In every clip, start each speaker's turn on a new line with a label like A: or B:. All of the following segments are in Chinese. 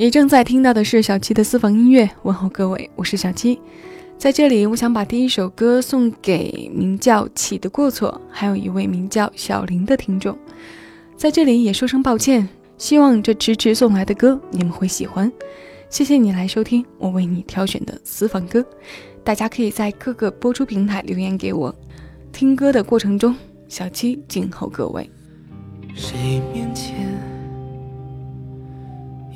A: 你正在听到的是小七的私房音乐，问候各位，我是小七。在这里，我想把第一首歌送给名叫“起的过错”，还有一位名叫小林的听众。在这里也说声抱歉，希望这迟迟送来的歌你们会喜欢。谢谢你来收听我为你挑选的私房歌，大家可以在各个播出平台留言给我。听歌的过程中，小七静候各位。
B: 谁面前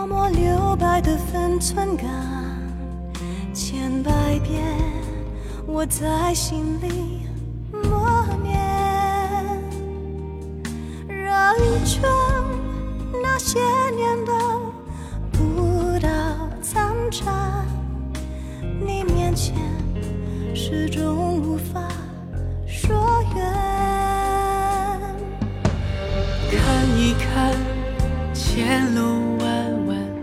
C: 默默留白的分寸感，千百遍我在心里默念。绕一圈那些年的不到残渣，你面前始终无法说远。
B: 看一看前路。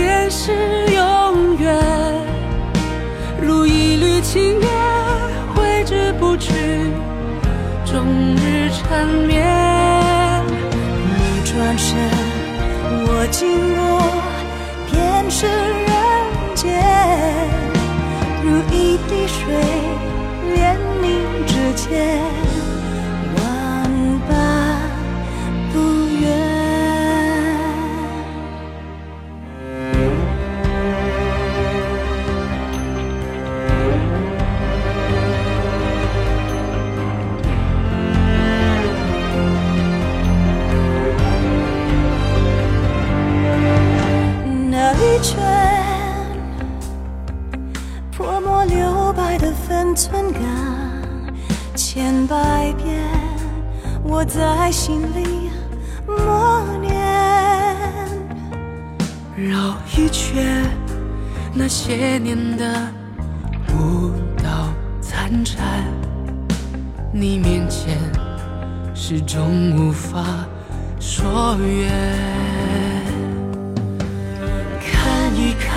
B: 便是永远，如一缕青烟，挥之不去，终日缠绵。
C: 你转身，我经过，便是人间，如一滴水，连你指尖。分寸感千百遍，我在心里默念。
B: 绕一圈那些年的舞蹈残蝉，你面前始终无法说远。看一看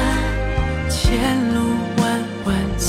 B: 前路，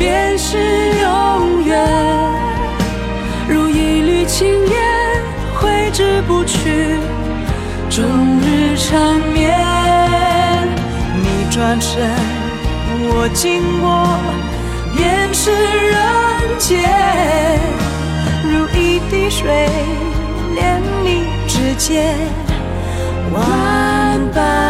B: 便是永远，如一缕青烟，挥之不去，终日缠绵。
C: 你转身，我经过，便是人间，如一滴水，连你指尖，万般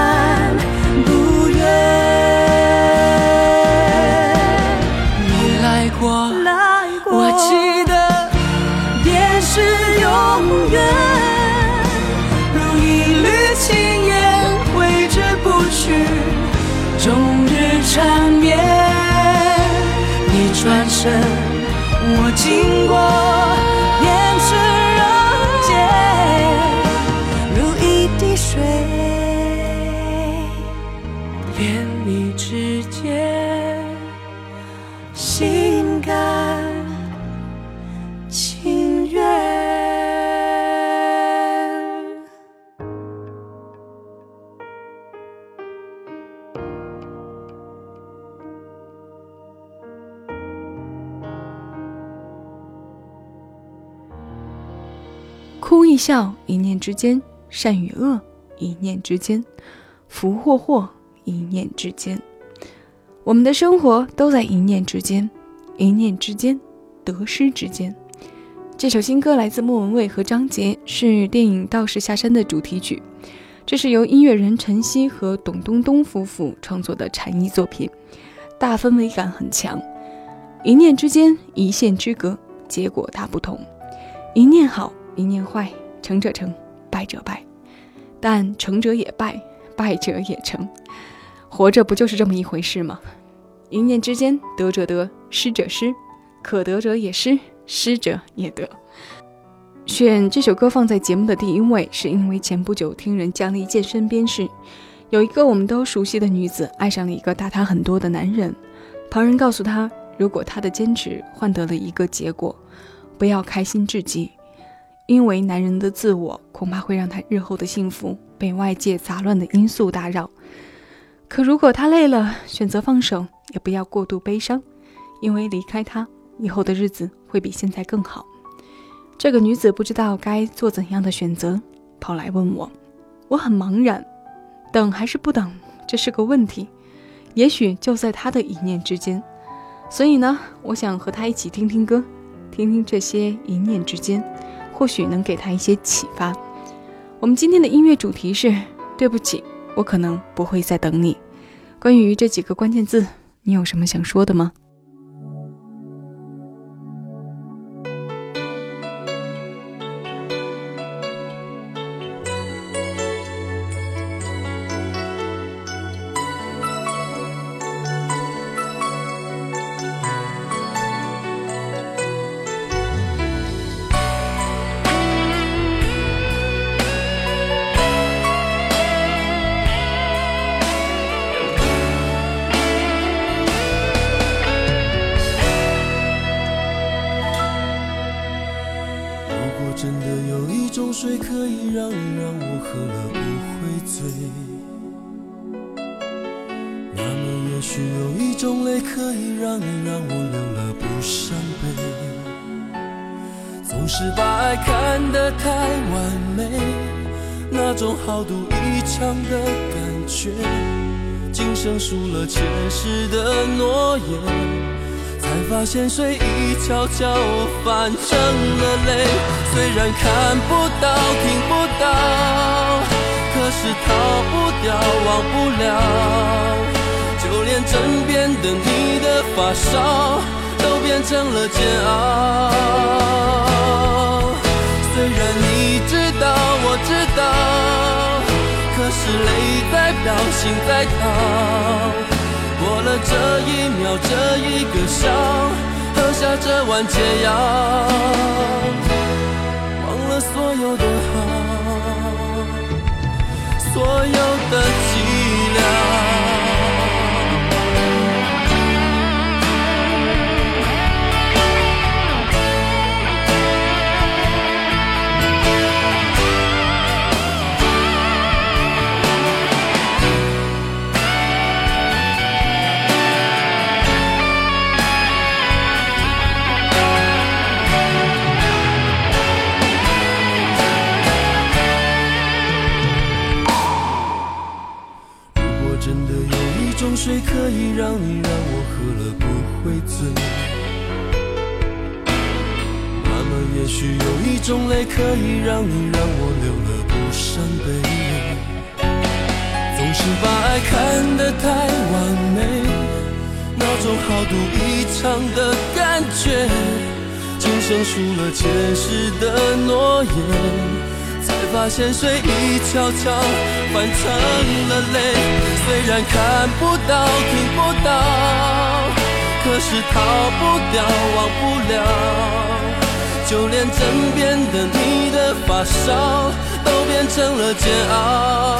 A: 笑，一念之间；善与恶，一念之间；福或祸，一念之间。我们的生活都在一念之间，一念之间，得失之间。这首新歌来自莫文蔚和张杰，是电影《道士下山》的主题曲。这是由音乐人陈曦和董冬冬夫妇创作的禅意作品，大氛围感很强。一念之间，一线之隔，结果大不同。一念好，一念坏，成者成，败者败。但成者也败，败者也成。活着不就是这么一回事吗？一念之间，得者得，失者失，可得者也失，失者也得。选这首歌放在节目的第一位，是因为前不久听人讲了一件身边事：有一个我们都熟悉的女子爱上了一个大她很多的男人。旁人告诉她，如果她的坚持换得了一个结果，不要开心至极，因为男人的自我恐怕会让他日后的幸福被外界杂乱的因素打扰。可如果他累了，选择放手，也不要过度悲伤，因为离开他以后的日子会比现在更好。这个女子不知道该做怎样的选择，跑来问我，我很茫然，等还是不等，这是个问题。也许就在她的一念之间，所以呢，我想和她一起听听歌，听听这些一念之间，或许能给他一些启发。我们今天的音乐主题是：对不起。我可能不会再等你。关于这几个关键字，你有什么想说的吗？
D: 也许有一种泪可以让你让我流了不伤悲，总是把爱看得太完美，那种豪赌一场的感觉，今生输了前世的诺言，才发现水已悄悄泛成了泪。虽然看不到、听不到，可是逃不掉、忘不了，连枕边的你的发梢。都变成了煎熬。虽然你知道，我知道，可是泪在飙，心在逃。过了这一秒，这一个笑，喝下这碗解药，忘了所有的好，所有的寂寥。才发现水已悄悄换成了泪，虽然看不到、听不到，可是逃不掉、忘不了，就连枕边的你的发梢都变成了煎熬。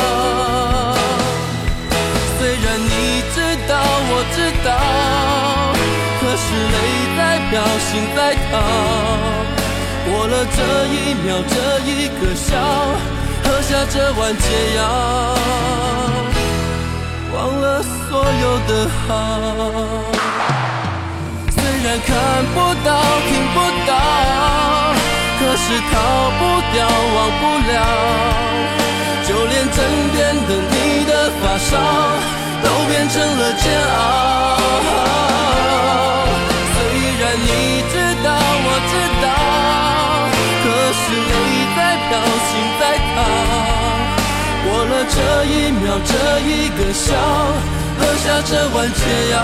D: 虽然你知道，我知道，可是泪在飙，心在跳。过了这一秒，这一个笑，喝下这碗解药，忘了所有的好。虽然看不到、听不到，可是逃不掉，忘不了，就连枕边的你的发梢，都变成了煎熬。心在淌。过了这一秒，这一个笑，喝下这碗解药，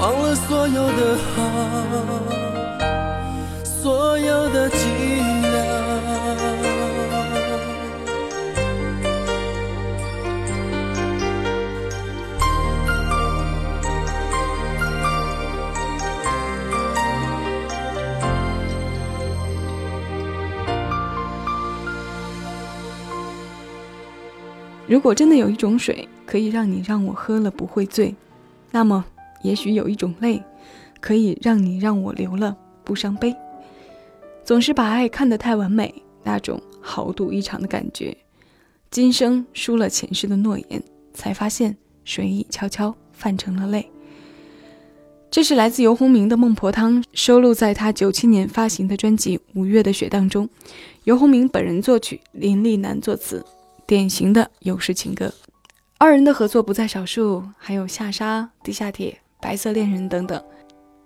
D: 忘了所有的好。所有的
E: 如果真的有一种水可以让你让我喝了不会醉，那么也许有一种泪可以让你让我流了不伤悲。总是把爱看得太完美，那种豪赌一场的感觉。今生输了前世的诺言，才发现水已悄悄泛成了泪。这是来自游鸿明的《孟婆汤》，收录在他九七年发行的专辑《五月的雪》当中。游鸿明本人作曲，林立南作词，典型的有时情歌。二人的合作不在少数，还有《下沙》《地下铁》《白色恋人》等等。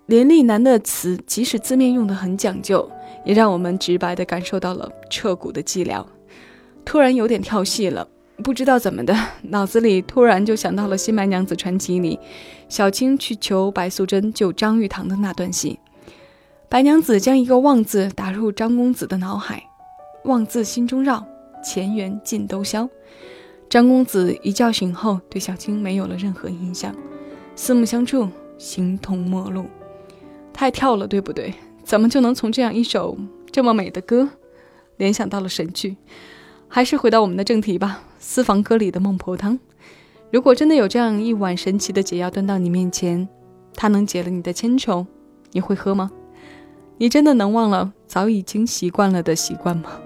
E: 连立南的词，即使字面用的很讲究。也让我们直白地感受到了彻骨的寂寥。突然有点跳戏了，不知道怎么的，脑子里突然就想到了《新白娘子传奇》里小青去求白素贞救张玉堂的那段戏。白娘子将一个“望”字打入张公子的脑海，“望”字心中绕，前缘尽都消。张公子一觉醒后，对小青没有了任何印象，四目相触，形同陌路。太跳了，对不对？怎么就能从这样一首这么美的歌，联想到了神剧？还是回到我们的正题吧，《私房歌》里的孟婆汤。如果真的有这样一碗神奇的解药端到你面前，它能解了你的千愁，你会喝吗？你真的能忘了早已经习惯了的习惯吗？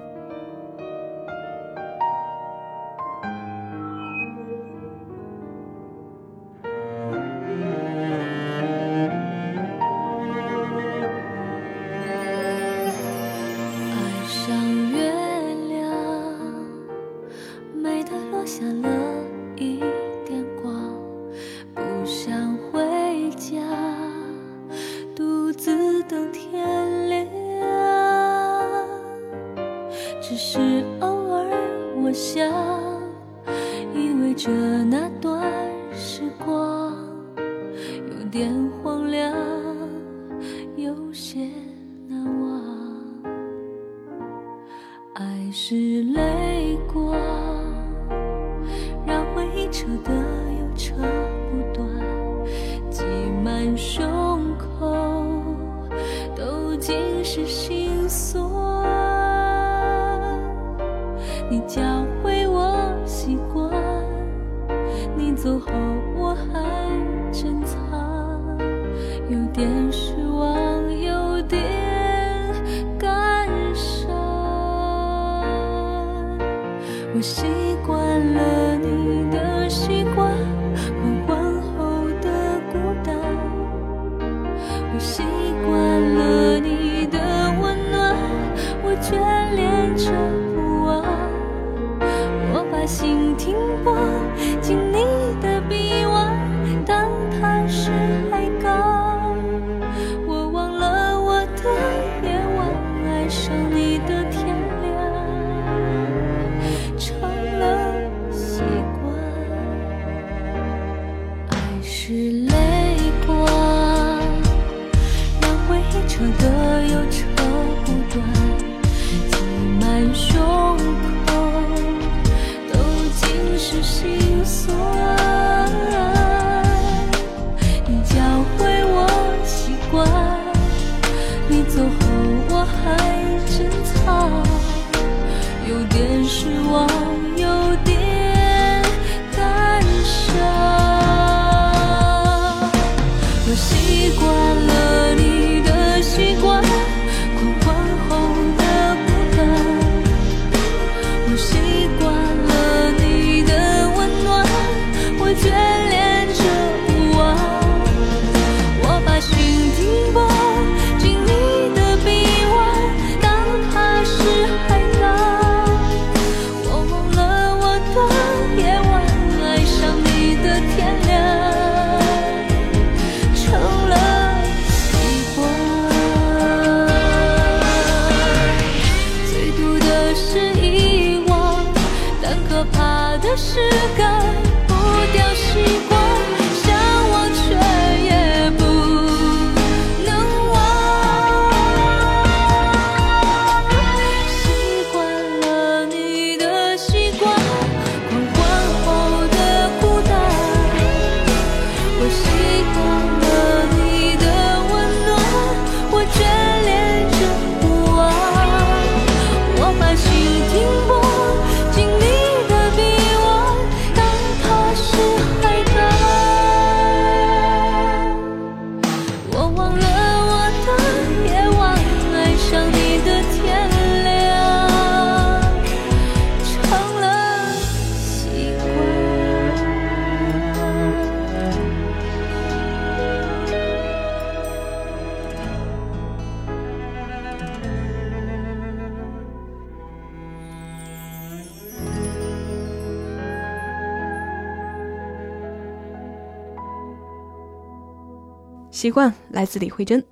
A: 习惯来自李慧珍，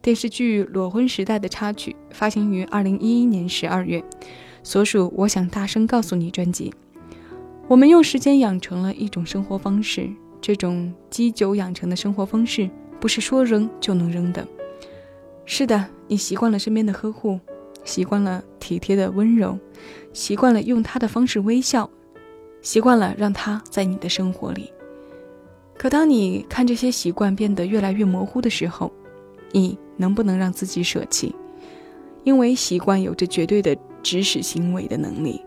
A: 电视剧《裸婚时代》的插曲，发行于二零一一年十二月，所属《我想大声告诉你》专辑。我们用时间养成了一种生活方式，这种积久养成的生活方式，不是说扔就能扔的。是的，你习惯了身边的呵护，习惯了体贴的温柔，习惯了用他的方式微笑，习惯了让他在你的生活里。可当你看这些习惯变得越来越模糊的时候，你能不能让自己舍弃？因为习惯有着绝对的指使行为的能力，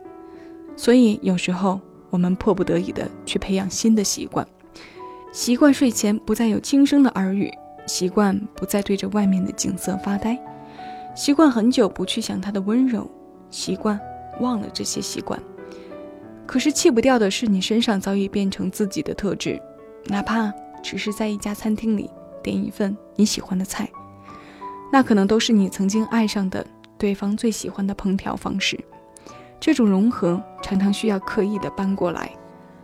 A: 所以有时候我们迫不得已的去培养新的习惯。习惯睡前不再有轻声的耳语，习惯不再对着外面的景色发呆，习惯很久不去想他的温柔，习惯忘了这些习惯。可是弃不掉的是你身上早已变成自己的特质。哪怕只是在一家餐厅里点一份你喜欢的菜，那可能都是你曾经爱上的对方最喜欢的烹调方式。这种融合常常需要刻意的搬过来。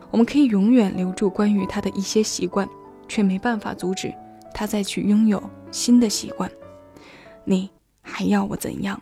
A: 我们可以永远留住关于他的一些习惯，却没办法阻止他再去拥有新的习惯。你还要我怎样？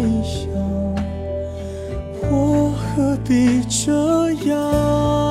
F: 何必这样？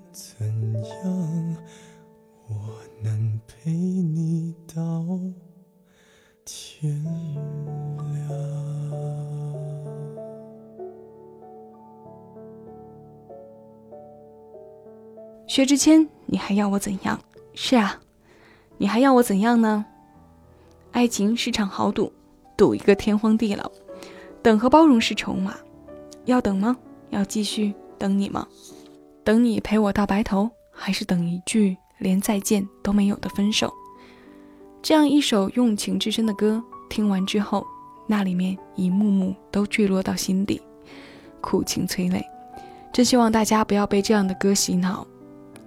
F: 怎样？我能陪你到天亮。
A: 薛之谦，你还要我怎样？是啊，你还要我怎样呢？爱情是场豪赌，赌一个天荒地老。等和包容是筹码，要等吗？要继续等你吗？等你陪我到白头，还是等一句连再见都没有的分手？这样一首用情至深的歌，听完之后，那里面一幕幕都坠落到心底，苦情催泪。真希望大家不要被这样的歌洗脑。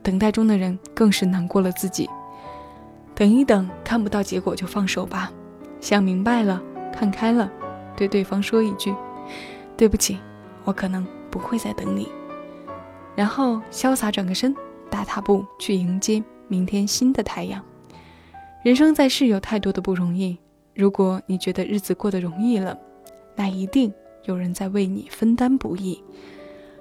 A: 等待中的人更是难过了自己。等一等，看不到结果就放手吧。想明白了，看开了，对对方说一句：“对不起，我可能不会再等你。”然后潇洒转个身，大踏步去迎接明天新的太阳。人生在世有太多的不容易，如果你觉得日子过得容易了，那一定有人在为你分担不易。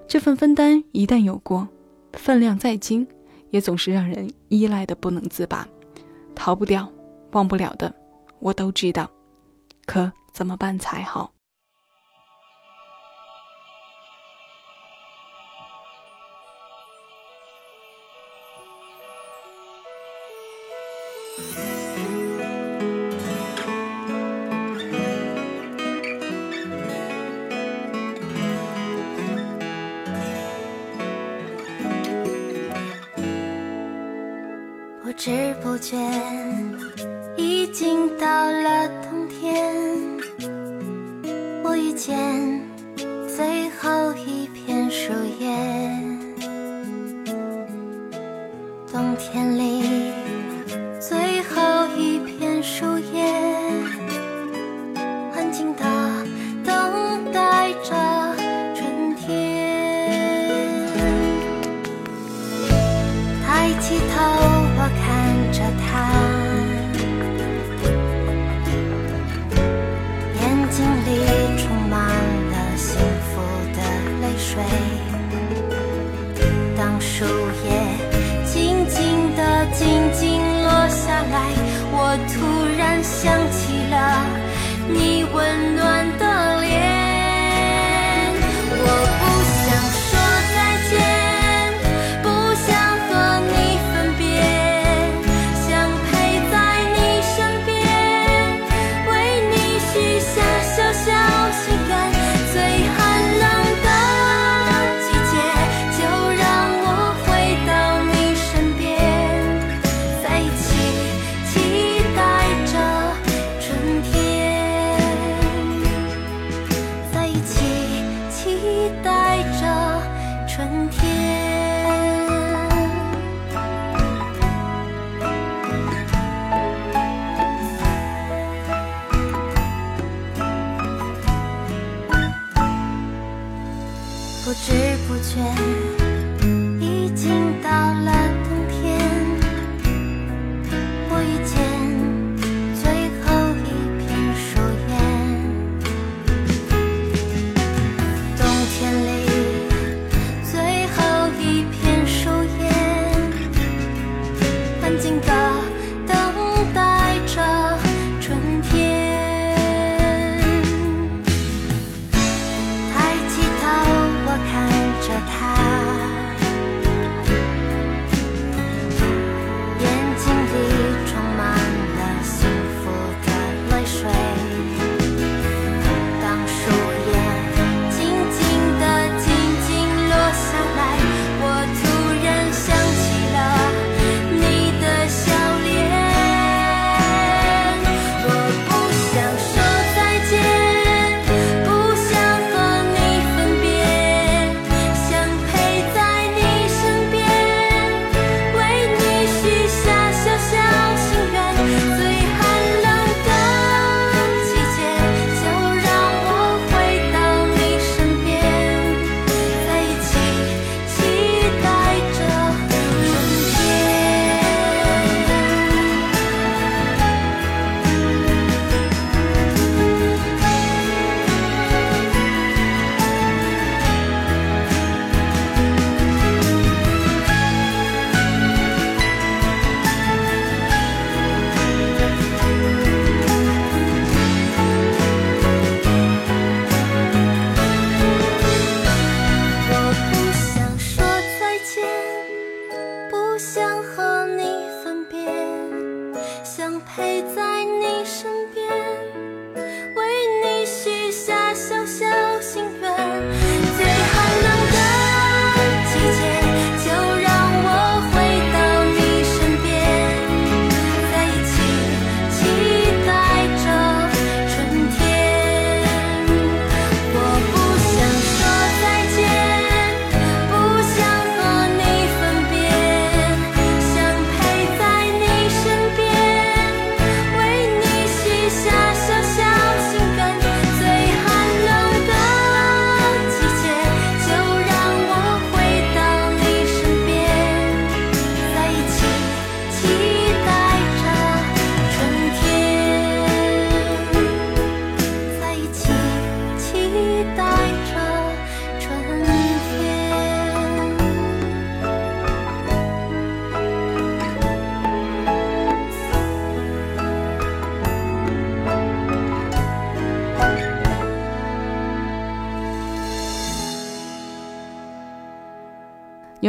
A: 这份分担一旦有过，分量再轻，也总是让人依赖的不能自拔，逃不掉、忘不了的，我都知道。可怎么办才好？
G: 知不觉，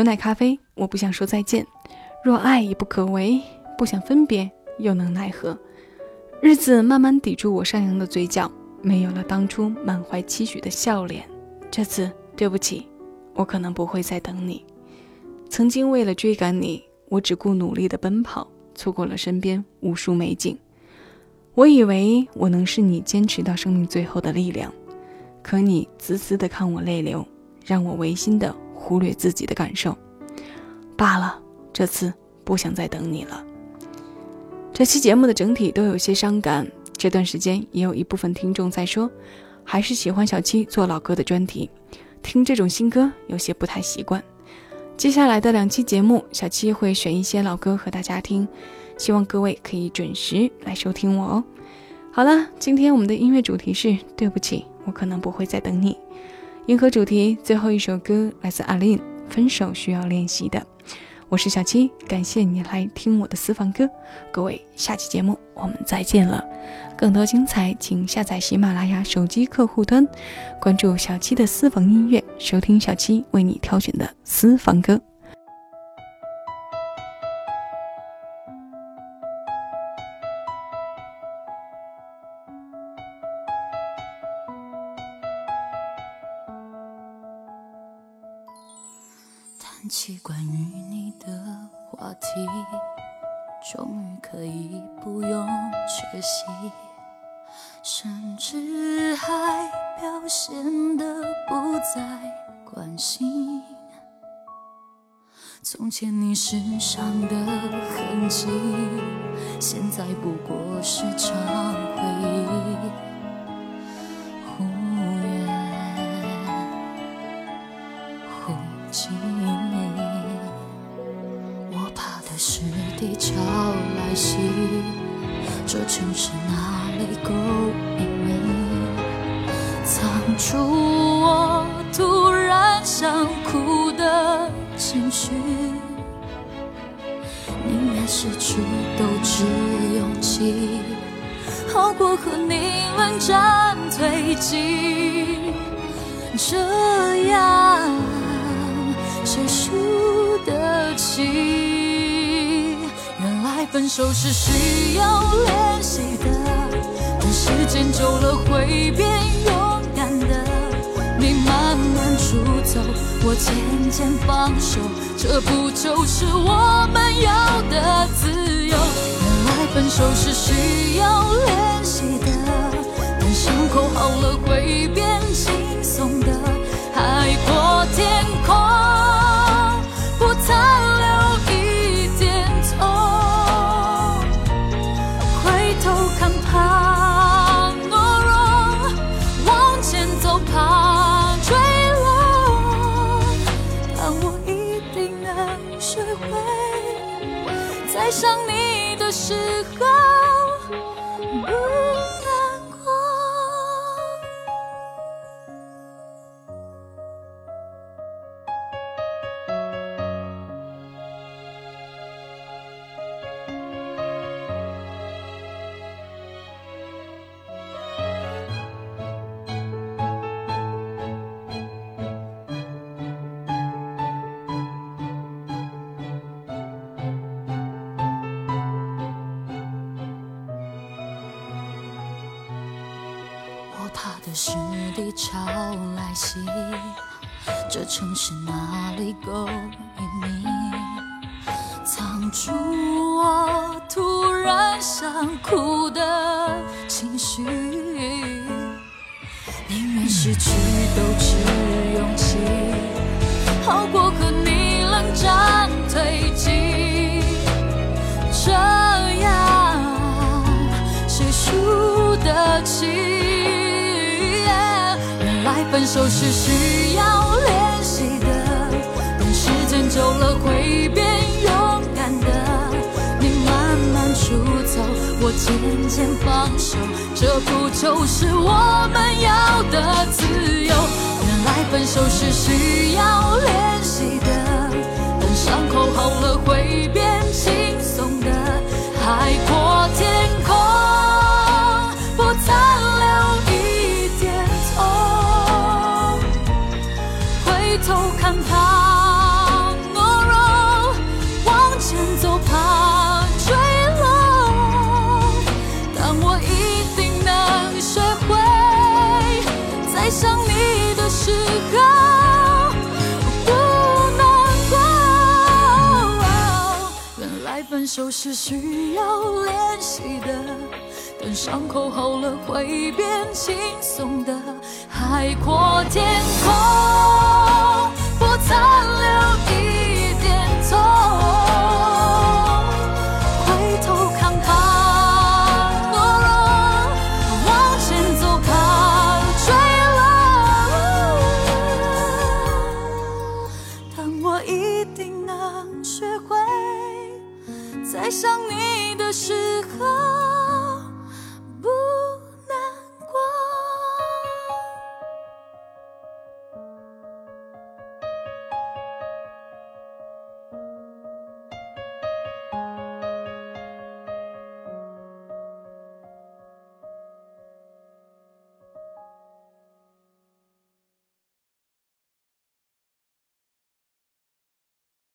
A: 奶咖啡，我不想说再见。若爱已不可为，不想分别，又能奈何？日子慢慢抵住我上扬的嘴角，没有了当初满怀期许的笑脸。这次对不起，我可能不会再等你。曾经为了追赶你，我只顾努力的奔跑，错过了身边无数美景。我以为我能是你坚持到生命最后的力量，可你死死的看我泪流，让我违心的。忽略自己的感受，罢了。这次不想再等你了。这期节目的整体都有些伤感。这段时间也有一部分听众在说，还是喜欢小七做老歌的专题，听这种新歌有些不太习惯。接下来的两期节目，小七会选一些老歌和大家听，希望各位可以准时来收听我哦。好了，今天我们的音乐主题是对不起，我可能不会再等你。银河主题最后一首歌来自阿林，分手需要练习的。我是小七，感谢你来听我的私房歌。各位，下期节目我们再见了。更多精彩，请下载喜马拉雅手机客户端，关注小七的私房音乐，收听小七为你挑选的私房歌。
E: 谈起关于你的话题，终于可以不用缺席，甚至还表现得不再关心。从前你身上的痕迹，现在不过是场手是需要练习的，等时间久了会变勇敢的。你慢慢出走，我渐渐放手，这不就是我们要的自由？原来分手是需要练习的，等伤口好了会变来袭，这城市哪里够隐秘，藏住我突然想哭的情绪。宁愿失去都只勇气，好过和你冷战推分手是需要练习的，等时间久了会变勇敢的。你慢慢出走，我渐渐放手，这不就是我们要的自由？原来分手是需要练习的，等伤口好了会变分手是需要练习的，等伤口好了会变轻松的。海阔天空，爱上。